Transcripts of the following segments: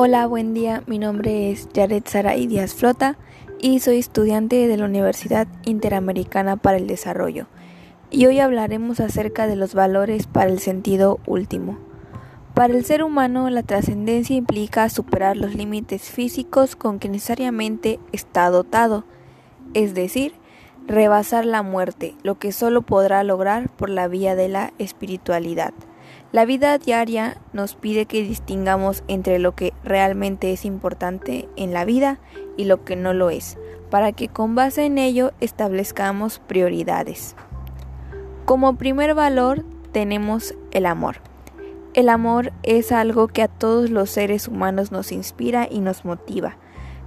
Hola, buen día. Mi nombre es Jared Saray Díaz Flota y soy estudiante de la Universidad Interamericana para el Desarrollo. Y hoy hablaremos acerca de los valores para el sentido último. Para el ser humano, la trascendencia implica superar los límites físicos con que necesariamente está dotado, es decir, rebasar la muerte, lo que solo podrá lograr por la vía de la espiritualidad. La vida diaria nos pide que distingamos entre lo que realmente es importante en la vida y lo que no lo es, para que con base en ello establezcamos prioridades. Como primer valor tenemos el amor. El amor es algo que a todos los seres humanos nos inspira y nos motiva,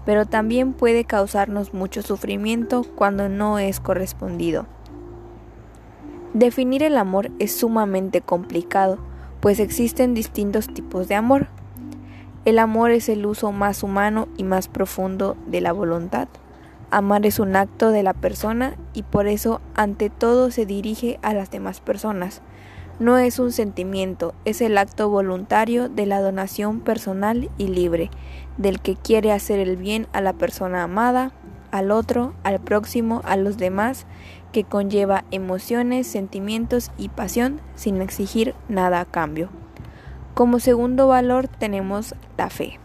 pero también puede causarnos mucho sufrimiento cuando no es correspondido. Definir el amor es sumamente complicado, pues existen distintos tipos de amor. El amor es el uso más humano y más profundo de la voluntad. Amar es un acto de la persona y por eso ante todo se dirige a las demás personas. No es un sentimiento, es el acto voluntario de la donación personal y libre, del que quiere hacer el bien a la persona amada, al otro, al próximo, a los demás, que conlleva emociones, sentimientos y pasión sin exigir nada a cambio. Como segundo valor tenemos la fe.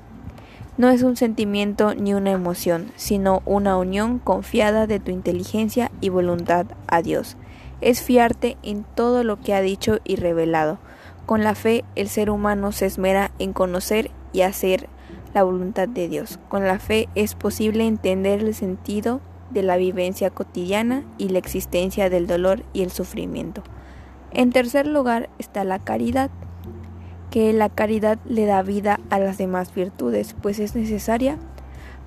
No es un sentimiento ni una emoción, sino una unión confiada de tu inteligencia y voluntad a Dios. Es fiarte en todo lo que ha dicho y revelado. Con la fe el ser humano se esmera en conocer y hacer la voluntad de Dios. Con la fe es posible entender el sentido de la vivencia cotidiana y la existencia del dolor y el sufrimiento. En tercer lugar está la caridad, que la caridad le da vida a las demás virtudes, pues es necesaria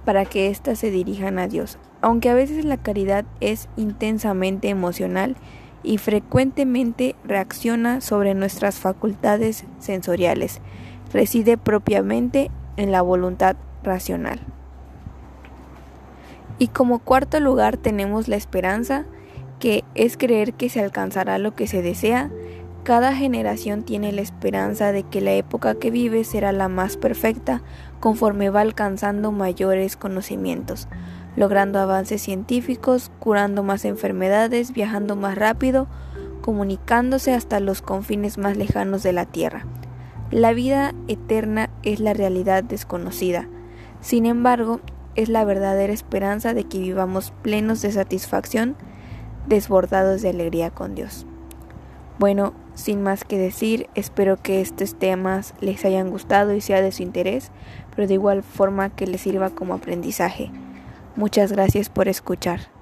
para que éstas se dirijan a Dios. Aunque a veces la caridad es intensamente emocional y frecuentemente reacciona sobre nuestras facultades sensoriales, reside propiamente en la voluntad racional. Y como cuarto lugar tenemos la esperanza, que es creer que se alcanzará lo que se desea. Cada generación tiene la esperanza de que la época que vive será la más perfecta conforme va alcanzando mayores conocimientos, logrando avances científicos, curando más enfermedades, viajando más rápido, comunicándose hasta los confines más lejanos de la Tierra. La vida eterna es la realidad desconocida. Sin embargo, es la verdadera esperanza de que vivamos plenos de satisfacción, desbordados de alegría con Dios. Bueno, sin más que decir, espero que estos temas les hayan gustado y sea de su interés, pero de igual forma que les sirva como aprendizaje. Muchas gracias por escuchar.